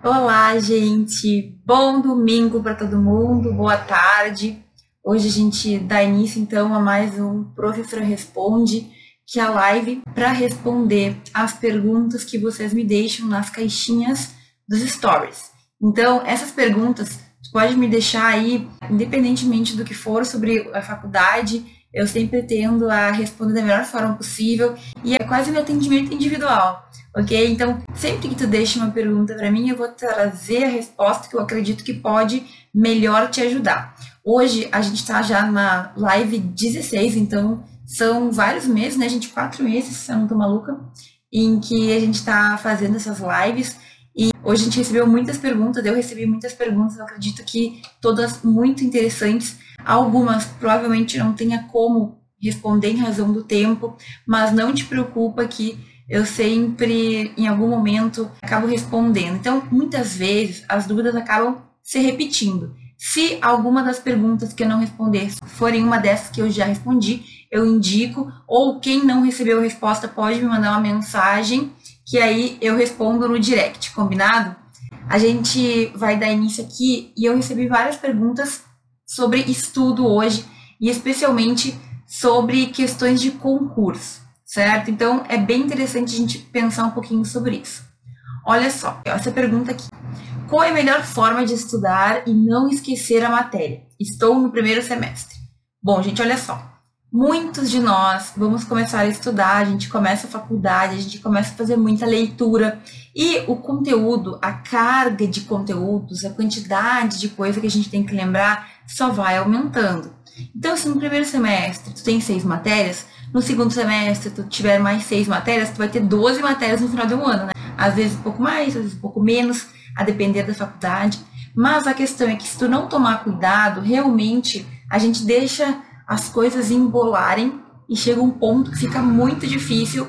Olá, gente! Bom domingo para todo mundo, boa tarde. Hoje a gente dá início então a mais um Professor Responde, que é a live para responder as perguntas que vocês me deixam nas caixinhas dos stories. Então, essas perguntas pode me deixar aí, independentemente do que for sobre a faculdade, eu sempre tendo a responder da melhor forma possível e é quase meu atendimento individual, ok? Então, sempre que tu deixa uma pergunta para mim, eu vou trazer a resposta que eu acredito que pode melhor te ajudar. Hoje a gente está já na live 16, então são vários meses, né, gente? Quatro meses, se eu não tô maluca, em que a gente está fazendo essas lives. E hoje a gente recebeu muitas perguntas, eu recebi muitas perguntas, eu acredito que todas muito interessantes. Algumas provavelmente não tenha como responder em razão do tempo, mas não te preocupa que eu sempre, em algum momento, acabo respondendo. Então, muitas vezes, as dúvidas acabam se repetindo. Se alguma das perguntas que eu não responder forem uma dessas que eu já respondi, eu indico, ou quem não recebeu a resposta pode me mandar uma mensagem, que aí eu respondo no direct, combinado? A gente vai dar início aqui e eu recebi várias perguntas sobre estudo hoje e especialmente sobre questões de concurso, certo? Então é bem interessante a gente pensar um pouquinho sobre isso. Olha só, essa pergunta aqui. Qual é a melhor forma de estudar e não esquecer a matéria? Estou no primeiro semestre. Bom, gente, olha só. Muitos de nós vamos começar a estudar, a gente começa a faculdade, a gente começa a fazer muita leitura e o conteúdo, a carga de conteúdos, a quantidade de coisa que a gente tem que lembrar só vai aumentando. Então, se no primeiro semestre tu tem seis matérias, no segundo semestre tu tiver mais seis matérias, tu vai ter 12 matérias no final um ano, né? Às vezes um pouco mais, às vezes um pouco menos, a depender da faculdade. Mas a questão é que se tu não tomar cuidado, realmente a gente deixa as coisas embolarem e chega um ponto que fica muito difícil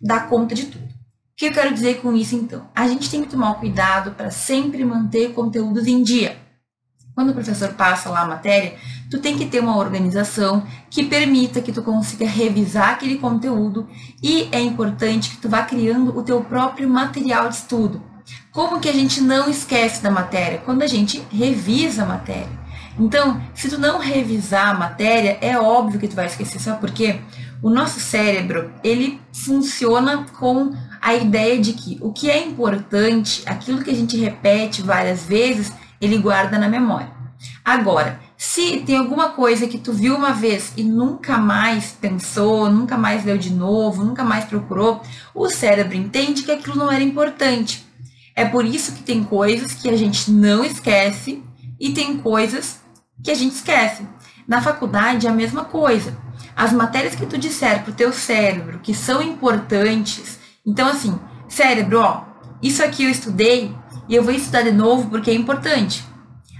dar conta de tudo. O que eu quero dizer com isso então? A gente tem que tomar cuidado para sempre manter conteúdos em dia. Quando o professor passa lá a matéria, tu tem que ter uma organização que permita que tu consiga revisar aquele conteúdo e é importante que tu vá criando o teu próprio material de estudo. Como que a gente não esquece da matéria? Quando a gente revisa a matéria. Então, se tu não revisar a matéria, é óbvio que tu vai esquecer, sabe por quê? O nosso cérebro, ele funciona com a ideia de que o que é importante, aquilo que a gente repete várias vezes, ele guarda na memória. Agora, se tem alguma coisa que tu viu uma vez e nunca mais pensou, nunca mais leu de novo, nunca mais procurou, o cérebro entende que aquilo não era importante. É por isso que tem coisas que a gente não esquece e tem coisas que a gente esquece. Na faculdade é a mesma coisa. As matérias que tu disser pro teu cérebro que são importantes, então assim, cérebro, ó, isso aqui eu estudei e eu vou estudar de novo porque é importante.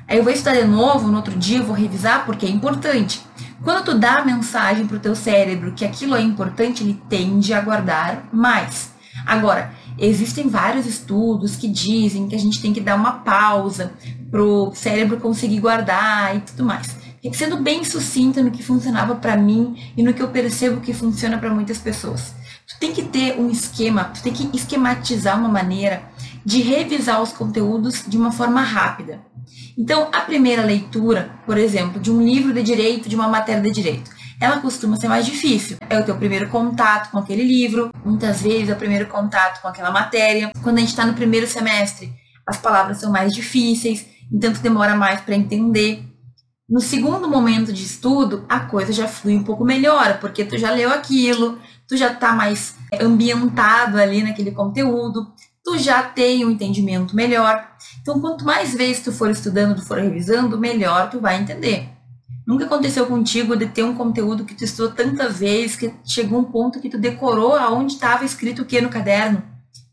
Aí eu vou estudar de novo, no outro dia eu vou revisar porque é importante. Quando tu dá a mensagem pro teu cérebro que aquilo é importante, ele tende a guardar mais. Agora, existem vários estudos que dizem que a gente tem que dar uma pausa pro cérebro conseguir guardar e tudo mais. Sendo bem sucinta no que funcionava para mim e no que eu percebo que funciona para muitas pessoas. Tu tem que ter um esquema, tu tem que esquematizar uma maneira de revisar os conteúdos de uma forma rápida. Então, a primeira leitura, por exemplo, de um livro de direito, de uma matéria de direito, ela costuma ser mais difícil. É o teu primeiro contato com aquele livro, muitas vezes é o primeiro contato com aquela matéria. Quando a gente está no primeiro semestre, as palavras são mais difíceis, então tu demora mais para entender. No segundo momento de estudo, a coisa já flui um pouco melhor, porque tu já leu aquilo, tu já está mais ambientado ali naquele conteúdo, tu já tem um entendimento melhor. Então, quanto mais vezes tu for estudando, tu for revisando, melhor tu vai entender. Nunca aconteceu contigo de ter um conteúdo que tu estudou tantas vezes que chegou um ponto que tu decorou aonde estava escrito o que no caderno?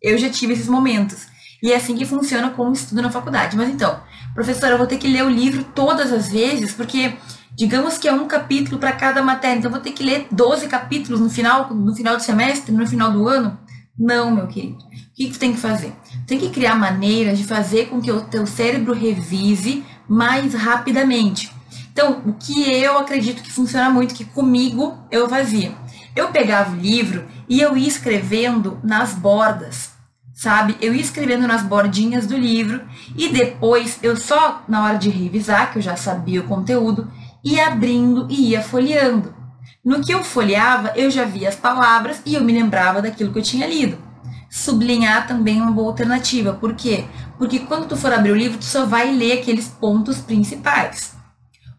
Eu já tive esses momentos. E é assim que funciona com o estudo na faculdade. Mas então, professora, eu vou ter que ler o livro todas as vezes, porque digamos que é um capítulo para cada matéria, então eu vou ter que ler 12 capítulos no final, no final do semestre, no final do ano? Não, meu querido. O que tu tem que fazer? Tem que criar maneiras de fazer com que o teu cérebro revise mais rapidamente. Então, o que eu acredito que funciona muito, que comigo eu fazia. Eu pegava o livro e eu ia escrevendo nas bordas sabe? Eu ia escrevendo nas bordinhas do livro e depois eu só na hora de revisar, que eu já sabia o conteúdo, ia abrindo e ia folheando. No que eu folheava, eu já via as palavras e eu me lembrava daquilo que eu tinha lido. Sublinhar também uma boa alternativa. Por quê? Porque quando tu for abrir o livro, tu só vai ler aqueles pontos principais.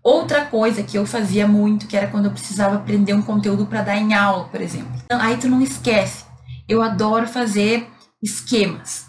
Outra coisa que eu fazia muito, que era quando eu precisava aprender um conteúdo para dar em aula, por exemplo. Então, aí tu não esquece. Eu adoro fazer esquemas.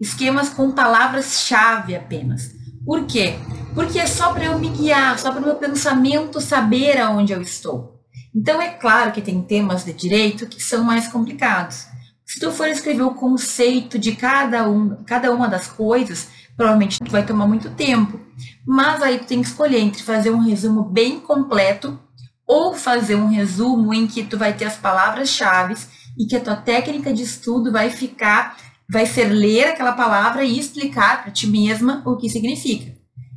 Esquemas com palavras-chave apenas. Por quê? Porque é só para eu me guiar, só para o meu pensamento saber aonde eu estou. Então é claro que tem temas de direito que são mais complicados. Se tu for escrever o conceito de cada, um, cada uma das coisas, provavelmente tu vai tomar muito tempo. Mas aí tu tem que escolher entre fazer um resumo bem completo ou fazer um resumo em que tu vai ter as palavras-chave e que a tua técnica de estudo vai ficar, vai ser ler aquela palavra e explicar para ti mesma o que significa.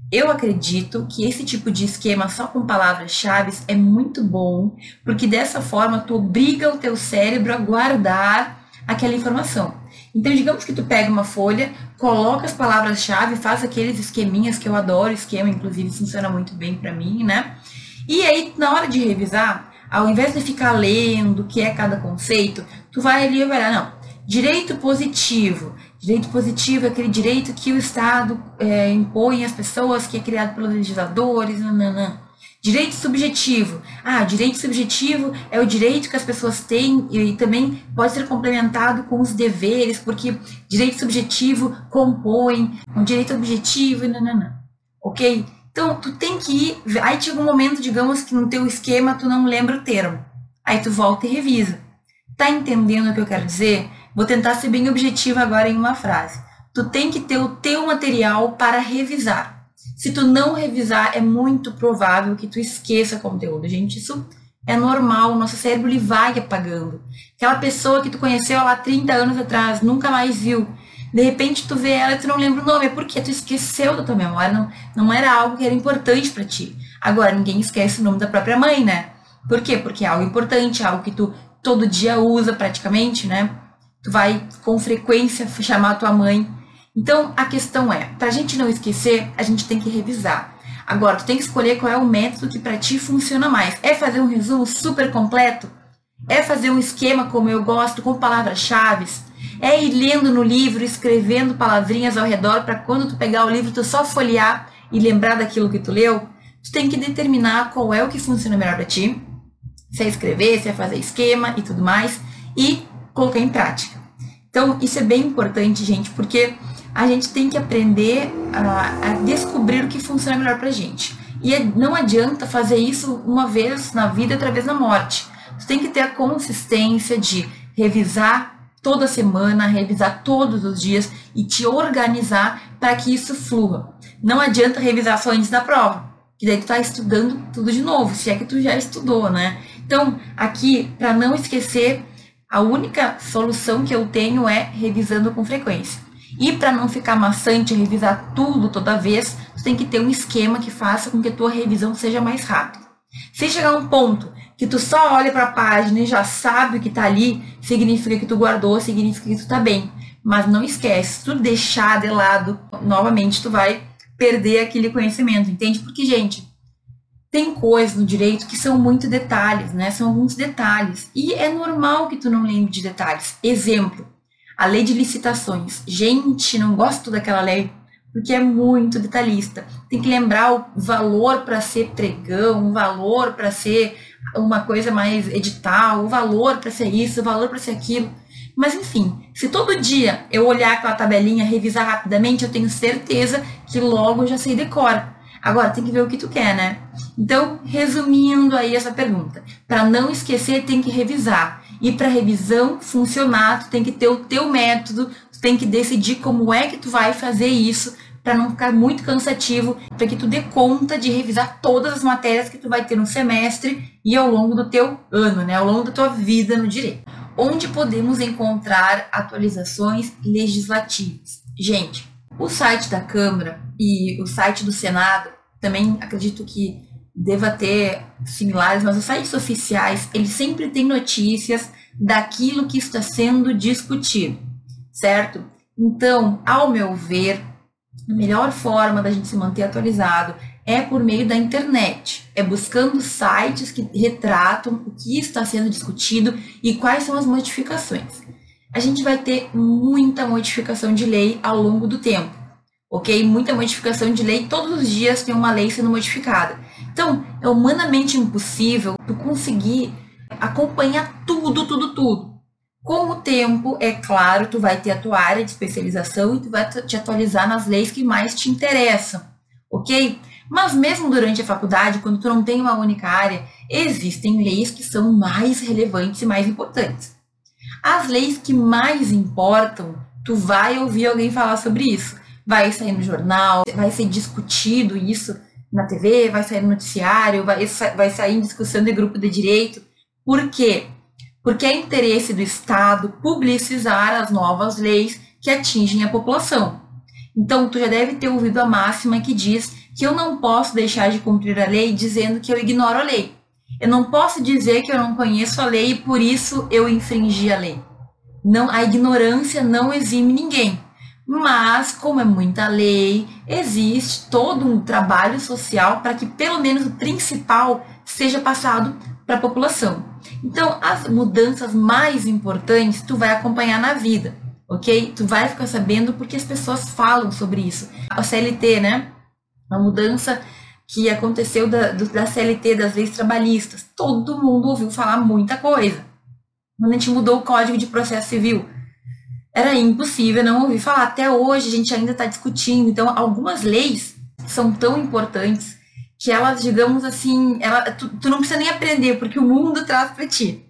Eu acredito que esse tipo de esquema só com palavras-chave é muito bom, porque dessa forma tu obriga o teu cérebro a guardar aquela informação. Então, digamos que tu pega uma folha, coloca as palavras-chave, faz aqueles esqueminhas que eu adoro, esquema inclusive funciona muito bem para mim, né? E aí, na hora de revisar, ao invés de ficar lendo o que é cada conceito, tu vai ali e vai olhar, não, direito positivo. Direito positivo é aquele direito que o Estado é, impõe às pessoas, que é criado pelos legisladores, nananã. Direito subjetivo. Ah, direito subjetivo é o direito que as pessoas têm e, também pode ser complementado com os deveres, porque direito subjetivo compõe um direito objetivo e nananã. Ok? Então, tu tem que ir. Aí chega um momento, digamos, que no teu esquema tu não lembra o termo. Aí tu volta e revisa. Tá entendendo o que eu quero dizer? Vou tentar ser bem objetivo agora em uma frase. Tu tem que ter o teu material para revisar. Se tu não revisar, é muito provável que tu esqueça conteúdo. Gente, isso é normal, o nosso cérebro ele vai apagando. Aquela pessoa que tu conheceu lá 30 anos atrás, nunca mais viu. De repente tu vê ela e tu não lembra o nome, é porque tu esqueceu da tua memória, não, não era algo que era importante para ti. Agora, ninguém esquece o nome da própria mãe, né? Por quê? Porque é algo importante, é algo que tu todo dia usa praticamente, né? Tu vai com frequência chamar tua mãe então, a questão é, para a gente não esquecer, a gente tem que revisar. Agora, tu tem que escolher qual é o método que para ti funciona mais. É fazer um resumo super completo? É fazer um esquema como eu gosto, com palavras-chave? É ir lendo no livro, escrevendo palavrinhas ao redor para quando tu pegar o livro, tu só folhear e lembrar daquilo que tu leu? Tu tem que determinar qual é o que funciona melhor para ti. Se é escrever, se é fazer esquema e tudo mais. E colocar em prática. Então, isso é bem importante, gente, porque a gente tem que aprender a, a descobrir o que funciona melhor para gente. E é, não adianta fazer isso uma vez na vida e outra vez na morte. Você tem que ter a consistência de revisar toda semana, revisar todos os dias e te organizar para que isso flua. Não adianta revisar só antes da prova, que daí tu tá estudando tudo de novo, se é que tu já estudou, né? Então, aqui, para não esquecer, a única solução que eu tenho é revisando com frequência. E para não ficar maçante revisar tudo toda vez, você tem que ter um esquema que faça com que a tua revisão seja mais rápida. Se chegar um ponto que tu só olha para a página e já sabe o que está ali, significa que tu guardou, significa que tu está bem. Mas não esquece, se tu deixar de lado, novamente tu vai perder aquele conhecimento, entende? Porque, gente, tem coisas no direito que são muito detalhes, né? São alguns detalhes. E é normal que tu não lembre de detalhes. Exemplo, a lei de licitações. Gente, não gosto daquela lei porque é muito detalhista. Tem que lembrar o valor para ser pregão, o valor para ser uma coisa mais edital, o valor para ser isso, o valor para ser aquilo. Mas enfim, se todo dia eu olhar aquela tabelinha, revisar rapidamente, eu tenho certeza que logo eu já sei decora. Agora tem que ver o que tu quer, né? Então, resumindo aí essa pergunta, para não esquecer, tem que revisar. E para revisão funcionar, tu tem que ter o teu método, tu tem que decidir como é que tu vai fazer isso para não ficar muito cansativo, para que tu dê conta de revisar todas as matérias que tu vai ter no semestre e ao longo do teu ano, né, ao longo da tua vida no direito. Onde podemos encontrar atualizações legislativas? Gente, o site da Câmara e o site do Senado também acredito que deva ter similares, mas os sites oficiais, eles sempre têm notícias daquilo que está sendo discutido, certo? Então, ao meu ver, a melhor forma da gente se manter atualizado é por meio da internet. É buscando sites que retratam o que está sendo discutido e quais são as modificações. A gente vai ter muita modificação de lei ao longo do tempo, ok? Muita modificação de lei, todos os dias tem uma lei sendo modificada. Então, é humanamente impossível tu conseguir acompanhar tudo, tudo, tudo. Com o tempo, é claro, tu vai ter a tua área de especialização e tu vai te atualizar nas leis que mais te interessam, ok? Mas mesmo durante a faculdade, quando tu não tem uma única área, existem leis que são mais relevantes e mais importantes. As leis que mais importam, tu vai ouvir alguém falar sobre isso. Vai sair no jornal, vai ser discutido isso na TV, vai sair no noticiário, vai, vai sair em discussão de grupo de direito. Por quê? Porque é interesse do Estado publicizar as novas leis que atingem a população. Então, tu já deve ter ouvido a máxima que diz que eu não posso deixar de cumprir a lei dizendo que eu ignoro a lei. Eu não posso dizer que eu não conheço a lei e por isso eu infringi a lei. Não, a ignorância não exime ninguém. Mas, como é muita lei, existe todo um trabalho social para que pelo menos o principal seja passado para a população. Então, as mudanças mais importantes tu vai acompanhar na vida, ok? Tu vai ficar sabendo porque as pessoas falam sobre isso. A CLT, né? A mudança que aconteceu da, da CLT, das leis trabalhistas. Todo mundo ouviu falar muita coisa. Quando a gente mudou o Código de Processo Civil, era impossível não ouvir falar. Até hoje a gente ainda está discutindo. Então, algumas leis são tão importantes que elas, digamos assim, ela, tu, tu não precisa nem aprender, porque o mundo traz para ti.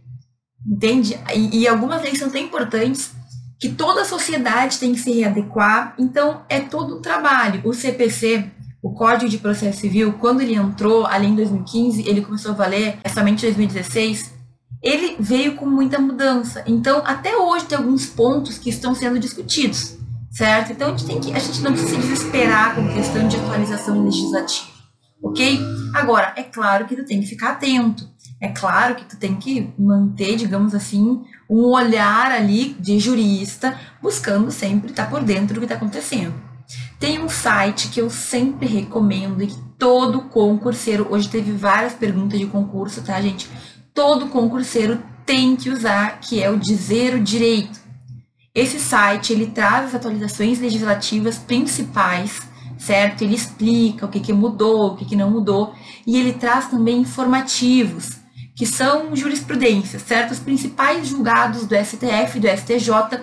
Entende? E, e, algumas leis são tão importantes que toda a sociedade tem que se readequar. Então, é todo um trabalho. O CPC, o Código de Processo Civil, quando ele entrou ali em 2015, ele começou a valer somente em 2016, ele veio com muita mudança. Então, até hoje tem alguns pontos que estão sendo discutidos, certo? Então, a gente, tem que, a gente não precisa se desesperar com questão de atualização legislativa ok? Agora, é claro que tu tem que ficar atento. É claro que tu tem que manter, digamos assim, um olhar ali de jurista, buscando sempre estar por dentro do que está acontecendo. Tem um site que eu sempre recomendo e que todo concurseiro, hoje teve várias perguntas de concurso, tá, gente? Todo concurseiro tem que usar, que é o Dizer o Direito. Esse site, ele traz as atualizações legislativas principais certo? Ele explica o que, que mudou, o que, que não mudou, e ele traz também informativos, que são jurisprudências, certo? Os principais julgados do STF e do STJ,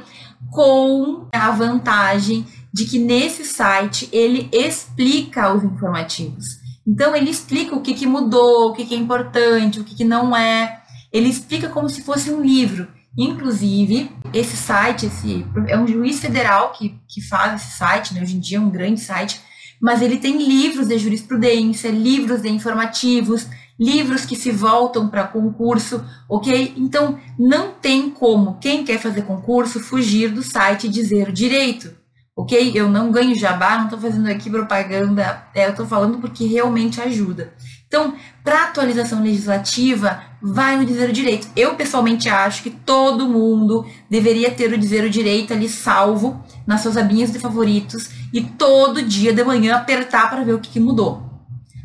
com a vantagem de que nesse site ele explica os informativos. Então ele explica o que, que mudou, o que, que é importante, o que, que não é. Ele explica como se fosse um livro. Inclusive, esse site, esse, é um juiz federal que, que faz esse site, né? hoje em dia é um grande site, mas ele tem livros de jurisprudência, livros de informativos, livros que se voltam para concurso, ok? Então, não tem como quem quer fazer concurso fugir do site dizer o direito, ok? Eu não ganho jabá, não estou fazendo aqui propaganda, é, eu estou falando porque realmente ajuda. Então, para atualização legislativa, vai no dizer o direito. Eu pessoalmente acho que todo mundo deveria ter o dizer o direito ali salvo nas suas abinhas de favoritos e todo dia de manhã apertar para ver o que, que mudou.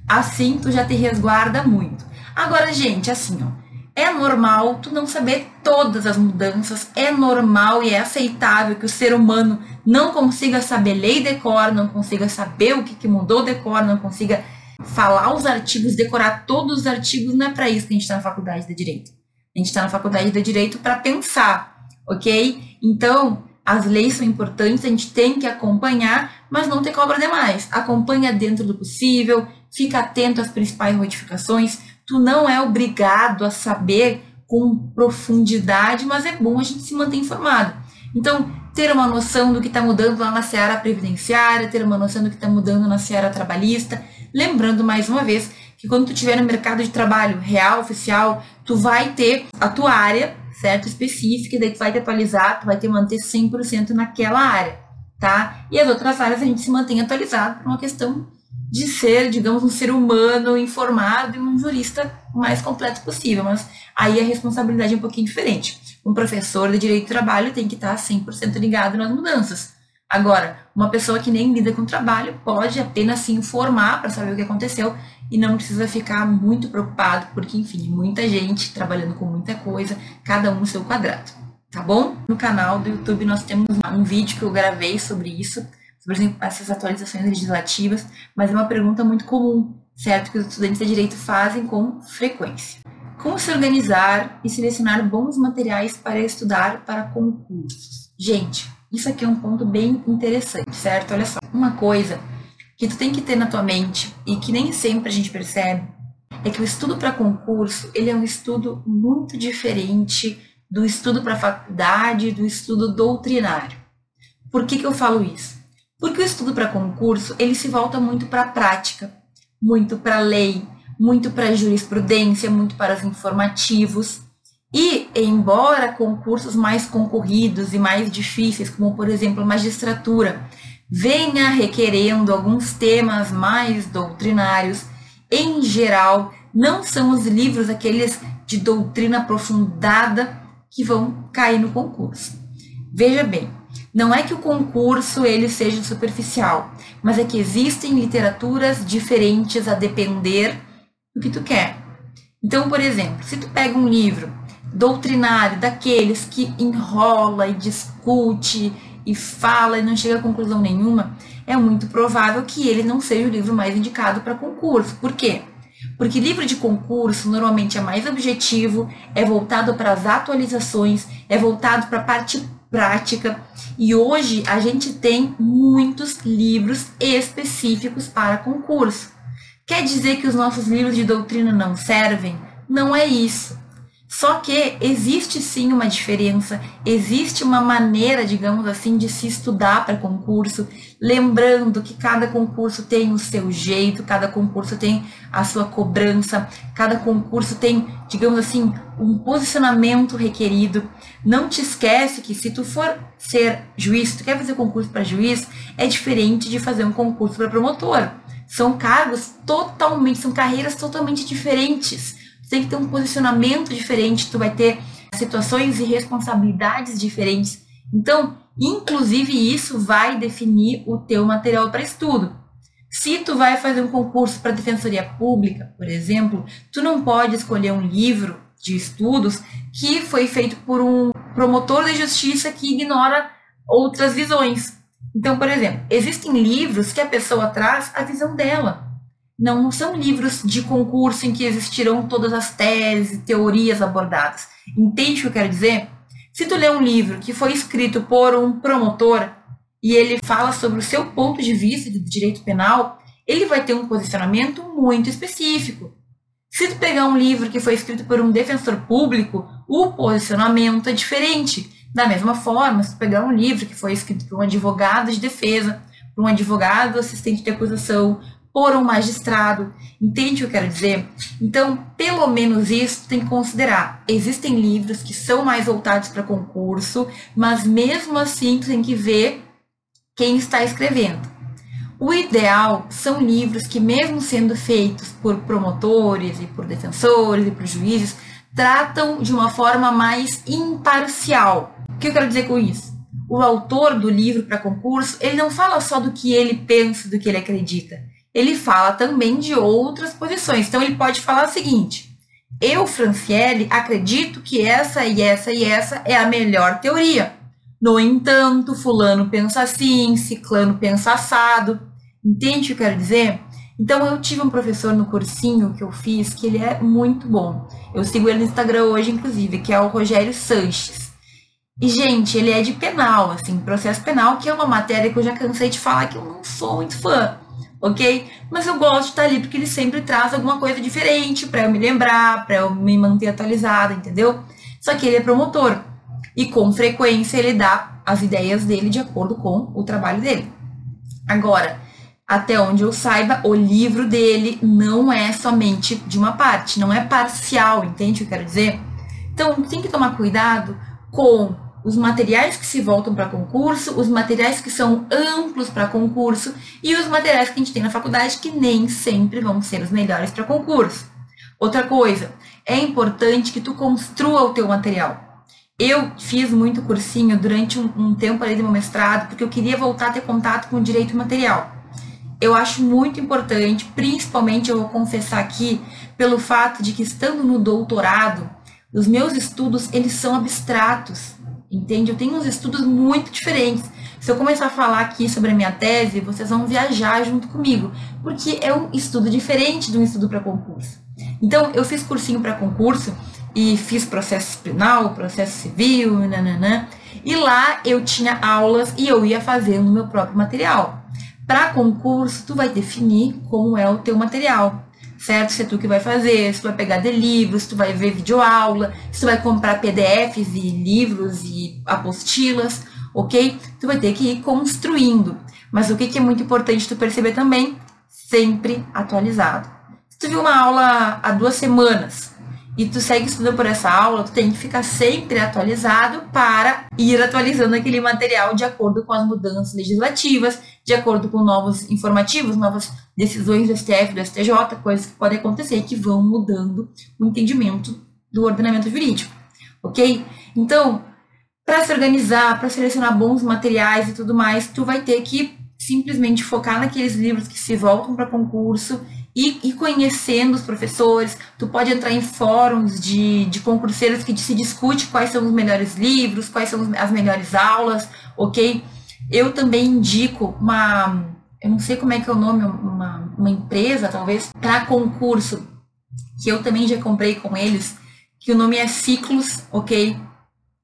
Assim tu já te resguarda muito. Agora, gente, assim, ó, é normal tu não saber todas as mudanças, é normal e é aceitável que o ser humano não consiga saber lei de cor, não consiga saber o que, que mudou de cor, não consiga falar os artigos, decorar todos os artigos, não é para isso que a gente está na faculdade de direito. A gente está na faculdade de direito para pensar, ok? Então, as leis são importantes, a gente tem que acompanhar, mas não ter cobra demais. Acompanha dentro do possível, fica atento às principais modificações. Tu não é obrigado a saber com profundidade, mas é bom a gente se manter informado. Então, ter uma noção do que está mudando lá na seara previdenciária, ter uma noção do que está mudando na seara trabalhista, Lembrando mais uma vez que quando tu estiver no mercado de trabalho real, oficial, tu vai ter a tua área, certo? Específica, daí tu vai te atualizar, tu vai te manter 100% naquela área, tá? E as outras áreas a gente se mantém atualizado por uma questão de ser, digamos, um ser humano informado e um jurista o mais completo possível, mas aí a responsabilidade é um pouquinho diferente. Um professor de direito do trabalho tem que estar 100% ligado nas mudanças. Agora, uma pessoa que nem lida com trabalho pode apenas se informar para saber o que aconteceu e não precisa ficar muito preocupado, porque, enfim, muita gente trabalhando com muita coisa, cada um no seu quadrado, tá bom? No canal do YouTube nós temos um vídeo que eu gravei sobre isso, essas atualizações legislativas, mas é uma pergunta muito comum, certo? Que os estudantes de direito fazem com frequência. Como se organizar e selecionar bons materiais para estudar para concursos? Gente, isso aqui é um ponto bem interessante, certo? Olha só, uma coisa que tu tem que ter na tua mente e que nem sempre a gente percebe é que o estudo para concurso ele é um estudo muito diferente do estudo para faculdade, do estudo doutrinário. Por que, que eu falo isso? Porque o estudo para concurso ele se volta muito para a prática, muito para a lei, muito para a jurisprudência, muito para os informativos. E, embora concursos mais concorridos e mais difíceis, como por exemplo magistratura, venha requerendo alguns temas mais doutrinários, em geral, não são os livros aqueles de doutrina aprofundada que vão cair no concurso. Veja bem, não é que o concurso ele seja superficial, mas é que existem literaturas diferentes a depender do que tu quer. Então, por exemplo, se tu pega um livro doutrinário daqueles que enrola e discute e fala e não chega a conclusão nenhuma, é muito provável que ele não seja o livro mais indicado para concurso. Por quê? Porque livro de concurso normalmente é mais objetivo, é voltado para as atualizações, é voltado para a parte prática. E hoje a gente tem muitos livros específicos para concurso. Quer dizer que os nossos livros de doutrina não servem? Não é isso. Só que existe sim uma diferença, existe uma maneira, digamos assim, de se estudar para concurso, lembrando que cada concurso tem o seu jeito, cada concurso tem a sua cobrança, cada concurso tem, digamos assim, um posicionamento requerido. Não te esquece que se tu for ser juiz, tu quer fazer concurso para juiz, é diferente de fazer um concurso para promotor. São cargos totalmente, são carreiras totalmente diferentes tem que ter um posicionamento diferente, tu vai ter situações e responsabilidades diferentes. Então, inclusive isso vai definir o teu material para estudo. Se tu vai fazer um concurso para defensoria pública, por exemplo, tu não pode escolher um livro de estudos que foi feito por um promotor de justiça que ignora outras visões. Então, por exemplo, existem livros que a pessoa traz a visão dela. Não são livros de concurso em que existirão todas as teses e teorias abordadas. Entende o que eu quero dizer? Se tu lê um livro que foi escrito por um promotor e ele fala sobre o seu ponto de vista de direito penal, ele vai ter um posicionamento muito específico. Se tu pegar um livro que foi escrito por um defensor público, o posicionamento é diferente. Da mesma forma, se tu pegar um livro que foi escrito por um advogado de defesa, por um advogado assistente de acusação, por um magistrado. Entende o que eu quero dizer? Então, pelo menos isso tem que considerar. Existem livros que são mais voltados para concurso, mas mesmo assim tem que ver quem está escrevendo. O ideal são livros que, mesmo sendo feitos por promotores e por defensores e por juízes, tratam de uma forma mais imparcial. O que eu quero dizer com isso? O autor do livro para concurso, ele não fala só do que ele pensa, do que ele acredita ele fala também de outras posições. Então, ele pode falar o seguinte: eu, Franciele, acredito que essa e essa e essa é a melhor teoria. No entanto, Fulano pensa assim, Ciclano pensa assado. Entende o que eu quero dizer? Então, eu tive um professor no cursinho que eu fiz que ele é muito bom. Eu sigo ele no Instagram hoje, inclusive, que é o Rogério Sanches. E, gente, ele é de penal, assim, processo penal, que é uma matéria que eu já cansei de falar que eu não sou muito fã ok? Mas eu gosto de estar ali porque ele sempre traz alguma coisa diferente para eu me lembrar, para eu me manter atualizada, entendeu? Só que ele é promotor e com frequência ele dá as ideias dele de acordo com o trabalho dele. Agora, até onde eu saiba, o livro dele não é somente de uma parte, não é parcial, entende o que eu quero dizer? Então, tem que tomar cuidado com os materiais que se voltam para concurso, os materiais que são amplos para concurso e os materiais que a gente tem na faculdade que nem sempre vão ser os melhores para concurso. Outra coisa, é importante que tu construa o teu material. Eu fiz muito cursinho durante um, um tempo ali do meu mestrado, porque eu queria voltar a ter contato com o direito material. Eu acho muito importante, principalmente eu vou confessar aqui, pelo fato de que estando no doutorado, os meus estudos, eles são abstratos, entende? Eu tenho uns estudos muito diferentes. Se eu começar a falar aqui sobre a minha tese, vocês vão viajar junto comigo, porque é um estudo diferente de um estudo para concurso. Então, eu fiz cursinho para concurso e fiz processo penal, processo civil, nananã, e lá eu tinha aulas e eu ia fazendo o meu próprio material. Para concurso, tu vai definir como é o teu material certo? Se é tu que vai fazer, se tu vai pegar de livros, se tu vai ver videoaula, se tu vai comprar PDFs e livros e apostilas, ok? Tu vai ter que ir construindo. Mas o que, que é muito importante tu perceber também? Sempre atualizado. Se tu viu uma aula há duas semanas e tu segue estudando por essa aula, tu tem que ficar sempre atualizado para ir atualizando aquele material de acordo com as mudanças legislativas, de acordo com novos informativos, novas decisões do STF, do STJ, coisas que podem acontecer que vão mudando o entendimento do ordenamento jurídico, ok? Então, para se organizar, para selecionar bons materiais e tudo mais, tu vai ter que simplesmente focar naqueles livros que se voltam para concurso e, e, conhecendo os professores. Tu pode entrar em fóruns de, de concurseiros que se discute quais são os melhores livros, quais são as melhores aulas, ok? Eu também indico uma eu não sei como é que é o nome, uma, uma empresa, talvez, para concurso, que eu também já comprei com eles, que o nome é Ciclos, ok?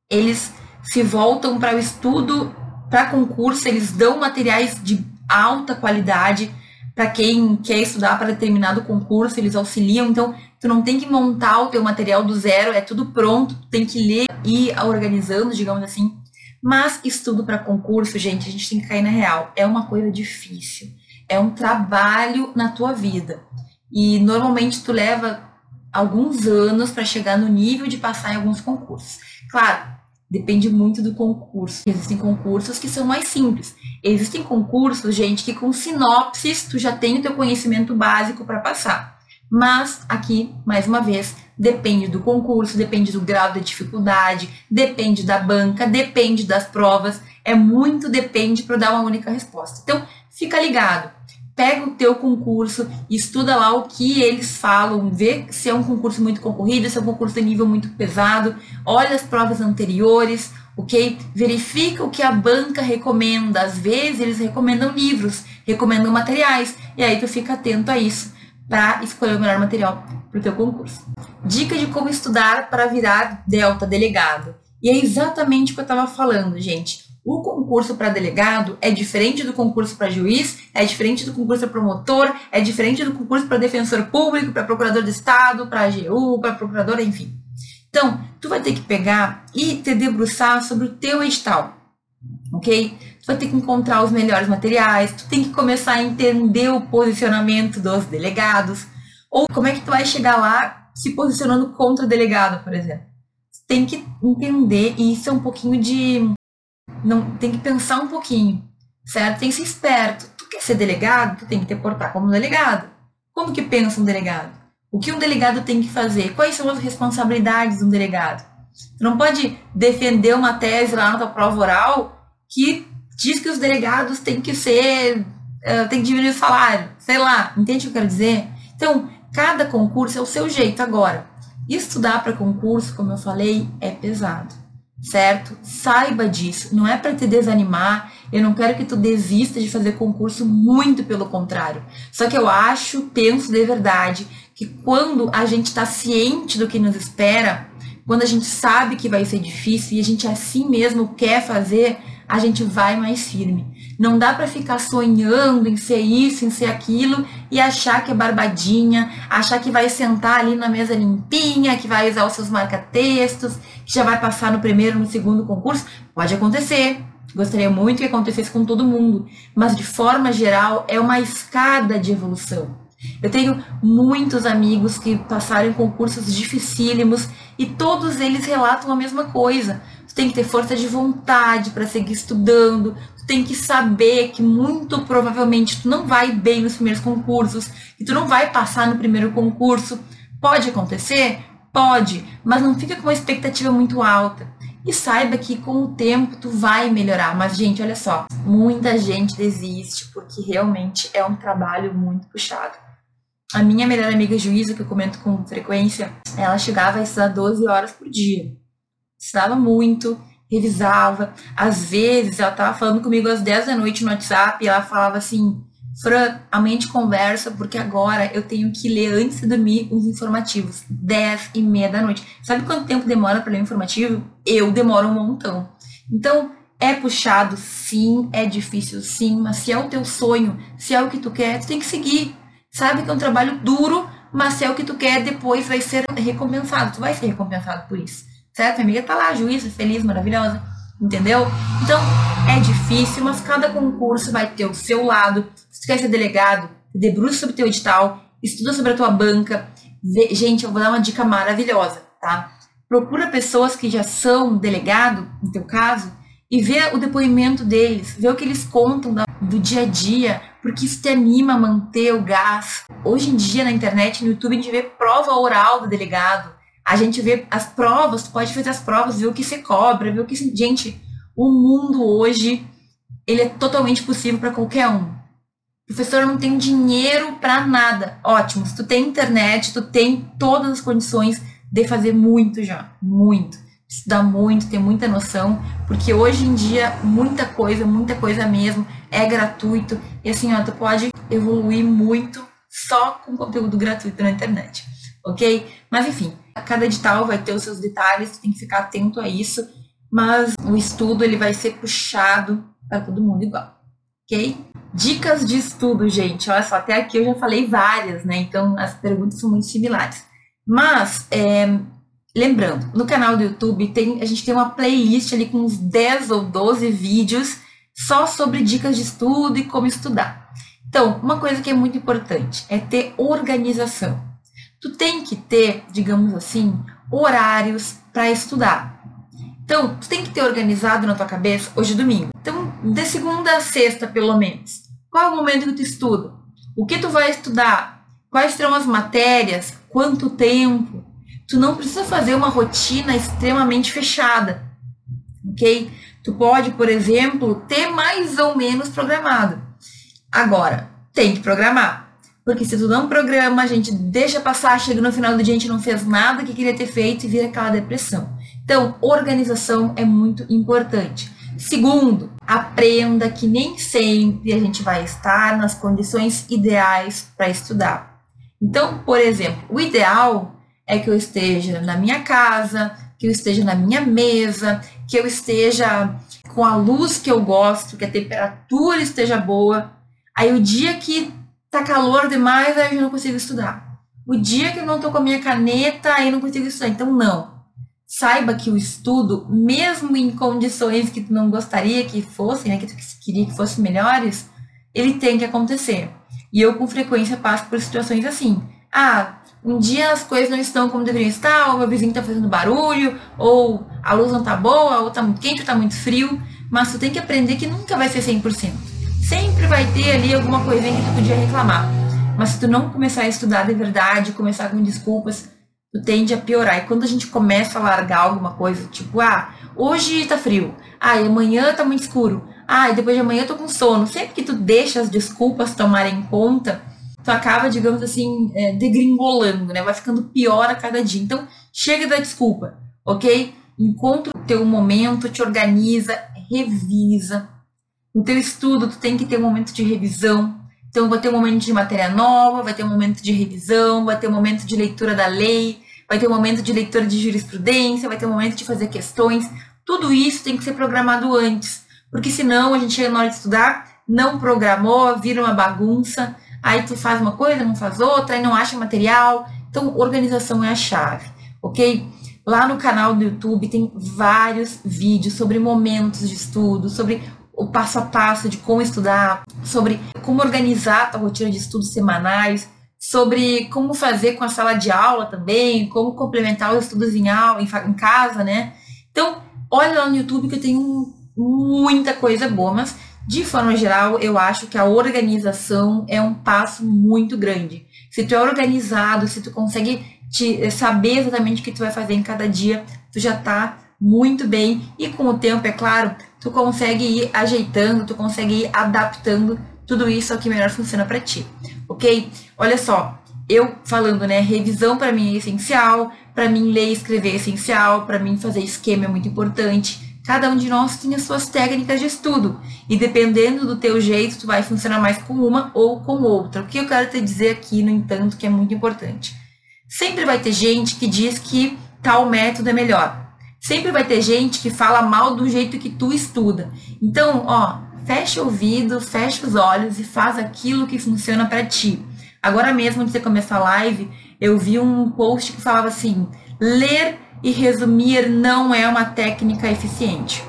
Eles se voltam para o estudo, para concurso, eles dão materiais de alta qualidade para quem quer estudar para determinado concurso, eles auxiliam, então tu não tem que montar o teu material do zero, é tudo pronto, tu tem que ler e ir organizando, digamos assim, mas estudo para concurso, gente, a gente tem que cair na real. É uma coisa difícil. É um trabalho na tua vida. E normalmente tu leva alguns anos para chegar no nível de passar em alguns concursos. Claro, depende muito do concurso. Existem concursos que são mais simples. Existem concursos, gente, que com sinopses tu já tem o teu conhecimento básico para passar. Mas aqui, mais uma vez, depende do concurso, depende do grau de dificuldade, depende da banca, depende das provas, é muito depende para dar uma única resposta. Então, fica ligado. Pega o teu concurso, estuda lá o que eles falam, vê se é um concurso muito concorrido, se é um concurso de nível muito pesado, olha as provas anteriores, ok? Verifica o que a banca recomenda. Às vezes eles recomendam livros, recomendam materiais, e aí tu fica atento a isso para escolher o melhor material para o teu concurso. Dica de como estudar para virar Delta delegado. E é exatamente o que eu estava falando, gente. O concurso para delegado é diferente do concurso para juiz, é diferente do concurso para promotor, é diferente do concurso para defensor público, para procurador de estado, para AGU, para procurador, enfim. Então, tu vai ter que pegar e te debruçar sobre o teu edital, ok? tu vai ter que encontrar os melhores materiais, tu tem que começar a entender o posicionamento dos delegados, ou como é que tu vai chegar lá se posicionando contra delegado, por exemplo. Tu tem que entender, e isso é um pouquinho de. não Tem que pensar um pouquinho, certo? Tem que ser esperto. Tu quer ser delegado, tu tem que te portar como delegado. Como que pensa um delegado? O que um delegado tem que fazer? Quais são as responsabilidades de um delegado? Tu não pode defender uma tese lá na tua prova oral que diz que os delegados têm que ser, uh, tem que diminuir o salário, sei lá, entende o que eu quero dizer? Então, cada concurso é o seu jeito agora. Estudar para concurso, como eu falei, é pesado, certo? Saiba disso, não é para te desanimar, eu não quero que tu desista de fazer concurso, muito pelo contrário. Só que eu acho, penso de verdade, que quando a gente está ciente do que nos espera, quando a gente sabe que vai ser difícil e a gente assim mesmo quer fazer, a gente vai mais firme. Não dá para ficar sonhando em ser isso, em ser aquilo e achar que é barbadinha, achar que vai sentar ali na mesa limpinha, que vai usar os seus marca-textos, que já vai passar no primeiro, no segundo concurso. Pode acontecer. Gostaria muito que acontecesse com todo mundo, mas de forma geral é uma escada de evolução. Eu tenho muitos amigos que passaram em concursos dificílimos e todos eles relatam a mesma coisa tu tem que ter força de vontade para seguir estudando, tu tem que saber que muito provavelmente tu não vai bem nos primeiros concursos, que tu não vai passar no primeiro concurso. Pode acontecer? Pode, mas não fica com uma expectativa muito alta. E saiba que com o tempo tu vai melhorar. Mas, gente, olha só, muita gente desiste porque realmente é um trabalho muito puxado. A minha melhor amiga juíza, que eu comento com frequência, ela chegava a estudar 12 horas por dia. Estudava muito, revisava. Às vezes, ela estava falando comigo às 10 da noite no WhatsApp e ela falava assim: Fran, a mente conversa porque agora eu tenho que ler antes de dormir os informativos. 10 e meia da noite. Sabe quanto tempo demora para ler um informativo? Eu demoro um montão. Então, é puxado, sim, é difícil, sim, mas se é o teu sonho, se é o que tu quer, tu tem que seguir. Sabe que é um trabalho duro, mas se é o que tu quer, depois vai ser recompensado. Tu vai ser recompensado por isso. Certo? Minha amiga tá lá, juíza, feliz, maravilhosa. Entendeu? Então, é difícil, mas cada concurso vai ter o seu lado. Tu quer ser delegado, debruça sobre o teu edital, estuda sobre a tua banca. Vê, gente, eu vou dar uma dica maravilhosa, tá? Procura pessoas que já são delegado, no teu caso, e vê o depoimento deles, vê o que eles contam do dia a dia, porque isso te anima a manter o gás. Hoje em dia, na internet, no YouTube, a gente vê prova oral do delegado. A gente vê as provas, tu pode fazer as provas, ver o que você cobra, ver o que. Gente, o mundo hoje ele é totalmente possível para qualquer um. Professor não tem dinheiro para nada. Ótimo, se tu tem internet, tu tem todas as condições de fazer muito já, muito. Estudar muito, ter muita noção, porque hoje em dia muita coisa, muita coisa mesmo é gratuito. E assim, ó, tu pode evoluir muito só com conteúdo gratuito na internet, ok? Mas enfim, cada edital vai ter os seus detalhes, tu tem que ficar atento a isso mas o estudo ele vai ser puxado para todo mundo igual, ok? Dicas de estudo, gente. Olha só, até aqui eu já falei várias, né? Então as perguntas são muito similares. Mas, é, lembrando, no canal do YouTube tem, a gente tem uma playlist ali com uns 10 ou 12 vídeos só sobre dicas de estudo e como estudar. Então, uma coisa que é muito importante é ter organização. Tu tem que ter, digamos assim, horários para estudar. Então, tu tem que ter organizado na tua cabeça hoje é domingo. Então, de segunda a sexta, pelo menos. Qual é o momento que tu estuda? O que tu vai estudar? Quais serão as matérias? Quanto tempo? Tu não precisa fazer uma rotina extremamente fechada, ok? Tu pode, por exemplo, ter mais ou menos programado. Agora, tem que programar. Porque se tu não programa, a gente deixa passar, chega no final do dia, a gente não fez nada que queria ter feito e vira aquela depressão. Então, organização é muito importante. Segundo, aprenda que nem sempre a gente vai estar nas condições ideais para estudar. Então, por exemplo, o ideal é que eu esteja na minha casa, que eu esteja na minha mesa, que eu esteja com a luz que eu gosto, que a temperatura esteja boa. Aí o dia que tá calor demais, aí eu não consigo estudar. O dia que eu não tô com a minha caneta, aí eu não consigo estudar. Então, não saiba que o estudo, mesmo em condições que tu não gostaria que fossem, né, que tu queria que fossem melhores, ele tem que acontecer. E eu com frequência passo por situações assim. Ah, um dia as coisas não estão como deveriam estar, ou meu vizinho está fazendo barulho, ou a luz não está boa, ou está muito quente, ou está muito frio, mas tu tem que aprender que nunca vai ser 100%. Sempre vai ter ali alguma coisinha que tu podia reclamar. Mas se tu não começar a estudar de verdade, começar com desculpas, tende a piorar. E quando a gente começa a largar alguma coisa, tipo, ah, hoje tá frio, ah, e amanhã tá muito escuro, ah, e depois de amanhã eu tô com sono. Sempre que tu deixa as desculpas tomarem conta, tu acaba, digamos assim, é, degringolando, né? Vai ficando pior a cada dia. Então, chega da desculpa, ok? Encontra o teu momento, te organiza, revisa. No teu estudo, tu tem que ter um momento de revisão, então, vai ter um momento de matéria nova, vai ter um momento de revisão, vai ter um momento de leitura da lei, vai ter um momento de leitura de jurisprudência, vai ter um momento de fazer questões. Tudo isso tem que ser programado antes, porque senão a gente chega na hora de estudar, não programou, vira uma bagunça, aí tu faz uma coisa, não faz outra, aí não acha material. Então, organização é a chave, ok? Lá no canal do YouTube tem vários vídeos sobre momentos de estudo, sobre o passo a passo de como estudar, sobre como organizar a rotina de estudos semanais, sobre como fazer com a sala de aula também, como complementar os estudos em aula, em, em casa, né? Então, olha lá no YouTube que tenho muita coisa boa, mas de forma geral, eu acho que a organização é um passo muito grande. Se tu é organizado, se tu consegue te, saber exatamente o que tu vai fazer em cada dia, tu já tá muito bem e com o tempo, é claro, tu consegue ir ajeitando, tu consegue ir adaptando tudo isso ao que melhor funciona para ti, ok? Olha só, eu falando, né, revisão para mim é essencial, para mim ler e escrever é essencial, para mim fazer esquema é muito importante. Cada um de nós tem as suas técnicas de estudo e dependendo do teu jeito, tu vai funcionar mais com uma ou com outra. O que eu quero te dizer aqui, no entanto, que é muito importante. Sempre vai ter gente que diz que tal método é melhor. Sempre vai ter gente que fala mal do jeito que tu estuda. Então, ó, fecha o ouvido, fecha os olhos e faz aquilo que funciona para ti. Agora mesmo, antes de começar a live, eu vi um post que falava assim: ler e resumir não é uma técnica eficiente.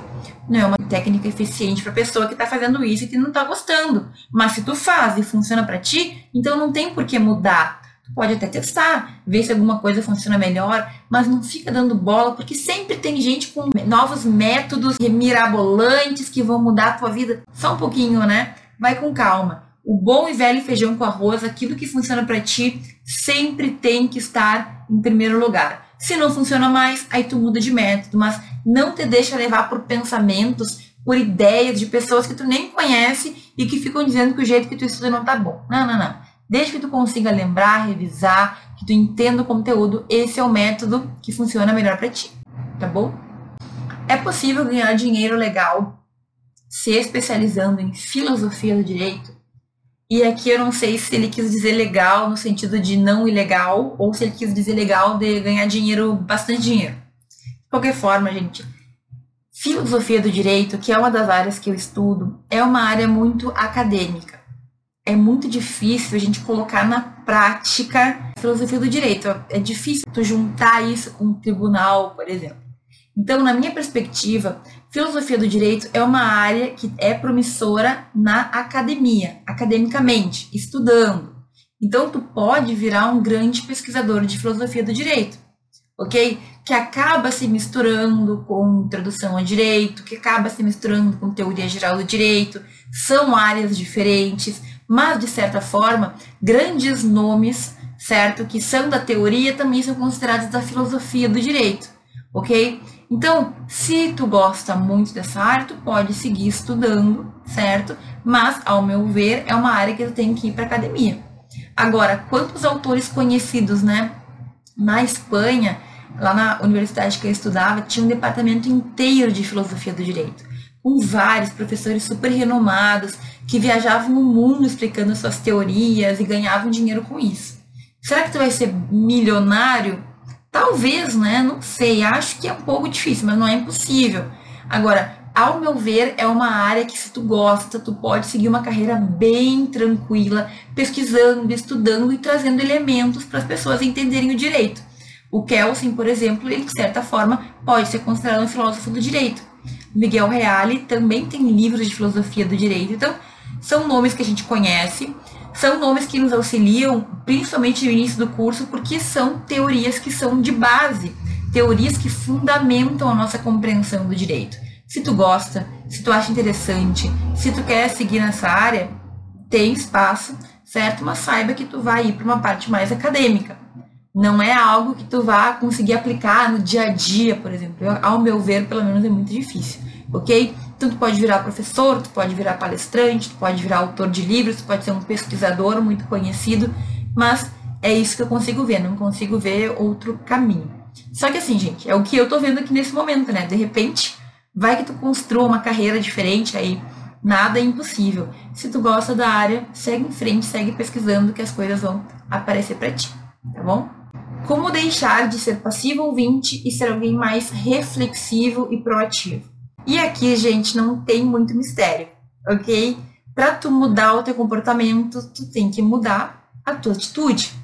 Não é uma técnica eficiente para pessoa que está fazendo isso e que não está gostando. Mas se tu faz e funciona para ti, então não tem por que mudar. Pode até testar, ver se alguma coisa funciona melhor, mas não fica dando bola, porque sempre tem gente com novos métodos mirabolantes que vão mudar a tua vida. Só um pouquinho, né? Vai com calma. O bom e velho feijão com arroz, aquilo que funciona para ti, sempre tem que estar em primeiro lugar. Se não funciona mais, aí tu muda de método, mas não te deixa levar por pensamentos, por ideias de pessoas que tu nem conhece e que ficam dizendo que o jeito que tu estuda não tá bom. Não, não, não. Desde que tu consiga lembrar, revisar, que tu entenda o conteúdo, esse é o método que funciona melhor para ti, tá bom? É possível ganhar dinheiro legal se especializando em filosofia do direito e aqui eu não sei se ele quis dizer legal no sentido de não ilegal, ou se ele quis dizer legal de ganhar dinheiro, bastante dinheiro. De qualquer forma, gente, filosofia do direito, que é uma das áreas que eu estudo, é uma área muito acadêmica. É muito difícil a gente colocar na prática filosofia do direito. É difícil tu juntar isso com um tribunal, por exemplo. Então, na minha perspectiva, filosofia do direito é uma área que é promissora na academia, academicamente, estudando. Então, tu pode virar um grande pesquisador de filosofia do direito, ok? Que acaba se misturando com introdução ao direito, que acaba se misturando com teoria geral do direito. São áreas diferentes, mas de certa forma, grandes nomes, certo? Que são da teoria também são considerados da filosofia do direito, ok? Então, se tu gosta muito dessa área, tu pode seguir estudando, certo? Mas, ao meu ver, é uma área que tu tem que ir para academia. Agora, quantos autores conhecidos, né? Na Espanha, lá na universidade que eu estudava, tinha um departamento inteiro de filosofia do direito, com vários professores super renomados que viajavam o mundo explicando suas teorias e ganhavam dinheiro com isso. Será que tu vai ser milionário Talvez, né? Não sei. Acho que é um pouco difícil, mas não é impossível. Agora, ao meu ver, é uma área que se tu gosta, tu pode seguir uma carreira bem tranquila, pesquisando, estudando e trazendo elementos para as pessoas entenderem o direito. O Kelsen, por exemplo, ele de certa forma pode ser considerado um filósofo do direito. Miguel Reale também tem livros de filosofia do direito. Então, são nomes que a gente conhece, são nomes que nos auxiliam, principalmente no início do curso, porque são teorias que são de base, teorias que fundamentam a nossa compreensão do direito. Se tu gosta, se tu acha interessante, se tu quer seguir nessa área, tem espaço, certo? Mas saiba que tu vai ir para uma parte mais acadêmica. Não é algo que tu vá conseguir aplicar no dia a dia, por exemplo. Eu, ao meu ver, pelo menos é muito difícil, ok? Então, tu pode virar professor, tu pode virar palestrante, tu pode virar autor de livros, tu pode ser um pesquisador muito conhecido, mas é isso que eu consigo ver, não consigo ver outro caminho. Só que assim, gente, é o que eu tô vendo aqui nesse momento, né? De repente, vai que tu construa uma carreira diferente aí, nada é impossível. Se tu gosta da área, segue em frente, segue pesquisando que as coisas vão aparecer para ti, tá bom? Como deixar de ser passivo ouvinte e ser alguém mais reflexivo e proativo? E aqui, gente, não tem muito mistério, ok? Para tu mudar o teu comportamento, tu tem que mudar a tua atitude.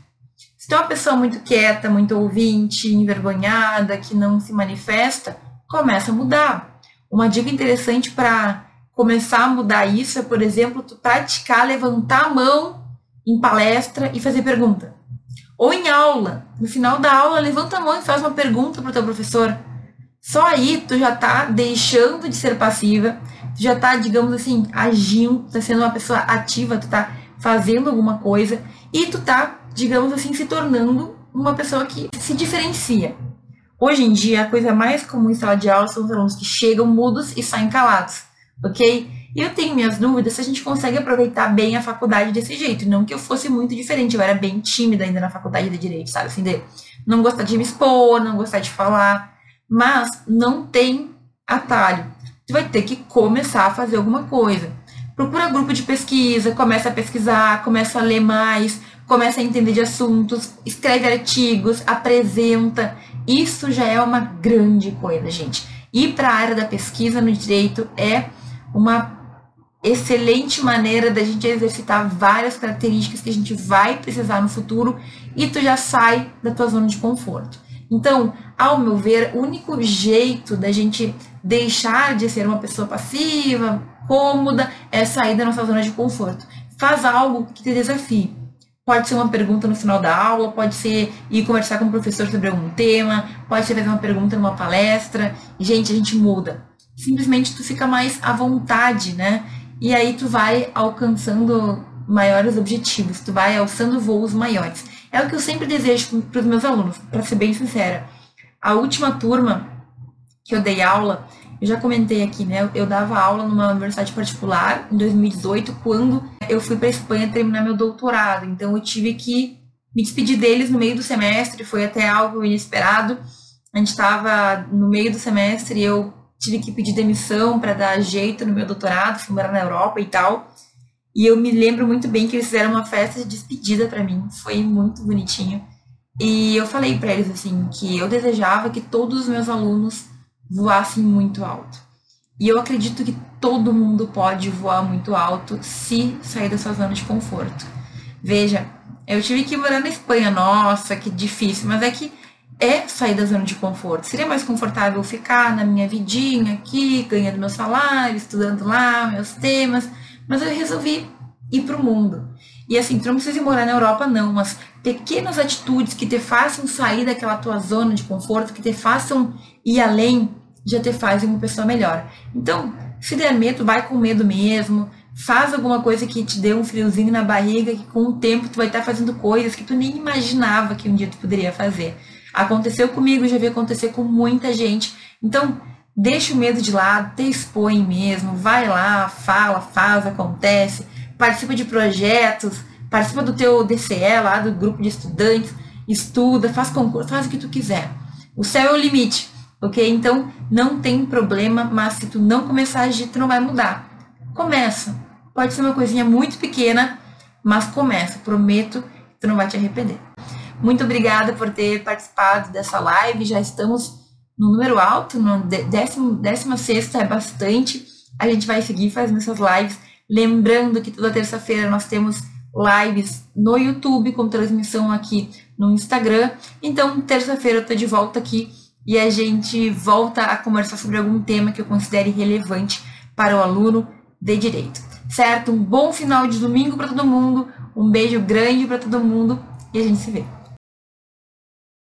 Se tu é uma pessoa muito quieta, muito ouvinte, envergonhada, que não se manifesta, começa a mudar. Uma dica interessante para começar a mudar isso é, por exemplo, tu praticar levantar a mão em palestra e fazer pergunta. Ou em aula, no final da aula, levanta a mão e faz uma pergunta para o teu professor. Só aí tu já tá deixando de ser passiva, tu já tá, digamos assim, agindo, tá sendo uma pessoa ativa, tu tá fazendo alguma coisa e tu tá, digamos assim, se tornando uma pessoa que se diferencia. Hoje em dia, a coisa mais comum em sala de aula são os alunos que chegam mudos e saem calados, ok? E eu tenho minhas dúvidas se a gente consegue aproveitar bem a faculdade desse jeito. Não que eu fosse muito diferente, eu era bem tímida ainda na faculdade de Direito, sabe? Assim, de não gostar de me expor, não gostar de falar. Mas não tem atalho. Tu vai ter que começar a fazer alguma coisa. Procura grupo de pesquisa, começa a pesquisar, começa a ler mais, começa a entender de assuntos, escreve artigos, apresenta. Isso já é uma grande coisa, gente. Ir para a área da pesquisa no direito é uma excelente maneira da gente exercitar várias características que a gente vai precisar no futuro e tu já sai da tua zona de conforto. Então, ao meu ver, o único jeito da gente deixar de ser uma pessoa passiva, cômoda, é sair da nossa zona de conforto. Faz algo que te desafie. Pode ser uma pergunta no final da aula, pode ser ir conversar com o professor sobre algum tema, pode ser fazer uma pergunta numa palestra. Gente, a gente muda. Simplesmente tu fica mais à vontade, né? E aí tu vai alcançando maiores objetivos, tu vai alçando voos maiores. É o que eu sempre desejo para os meus alunos, para ser bem sincera. A última turma que eu dei aula, eu já comentei aqui, né? Eu dava aula numa universidade particular em 2018, quando eu fui para Espanha terminar meu doutorado. Então eu tive que me despedir deles no meio do semestre, foi até algo inesperado. A gente estava no meio do semestre e eu tive que pedir demissão para dar jeito no meu doutorado, fui morar na Europa e tal. E eu me lembro muito bem que eles fizeram uma festa de despedida para mim, foi muito bonitinho. E eu falei para eles assim que eu desejava que todos os meus alunos voassem muito alto. E eu acredito que todo mundo pode voar muito alto se sair da sua zona de conforto. Veja, eu tive que morar na Espanha, nossa, que difícil, mas é que é sair da zona de conforto. Seria mais confortável ficar na minha vidinha aqui, ganhando meu salário, estudando lá meus temas, mas eu resolvi ir para o mundo. E assim, tu não precisa morar na Europa, não, mas pequenas atitudes que te façam sair daquela tua zona de conforto, que te façam ir além, já te fazem uma pessoa melhor. Então, se der medo, vai com medo mesmo, faz alguma coisa que te dê um friozinho na barriga, que com o tempo tu vai estar fazendo coisas que tu nem imaginava que um dia tu poderia fazer. Aconteceu comigo, já vi acontecer com muita gente. Então, deixa o medo de lado, te expõe mesmo, vai lá, fala, faz, acontece, participa de projetos, participa do teu DCE lá, do grupo de estudantes, estuda, faz concurso, faz o que tu quiser. O céu é o limite, ok? Então, não tem problema, mas se tu não começar a agir, tu não vai mudar. Começa. Pode ser uma coisinha muito pequena, mas começa. Prometo que tu não vai te arrepender. Muito obrigada por ter participado dessa live. Já estamos no número alto, no décimo, décima sexta é bastante. A gente vai seguir fazendo essas lives. Lembrando que toda terça-feira nós temos lives no YouTube com transmissão aqui no Instagram. Então, terça-feira eu tô de volta aqui e a gente volta a conversar sobre algum tema que eu considere relevante para o aluno de direito. Certo? Um bom final de domingo para todo mundo. Um beijo grande para todo mundo e a gente se vê.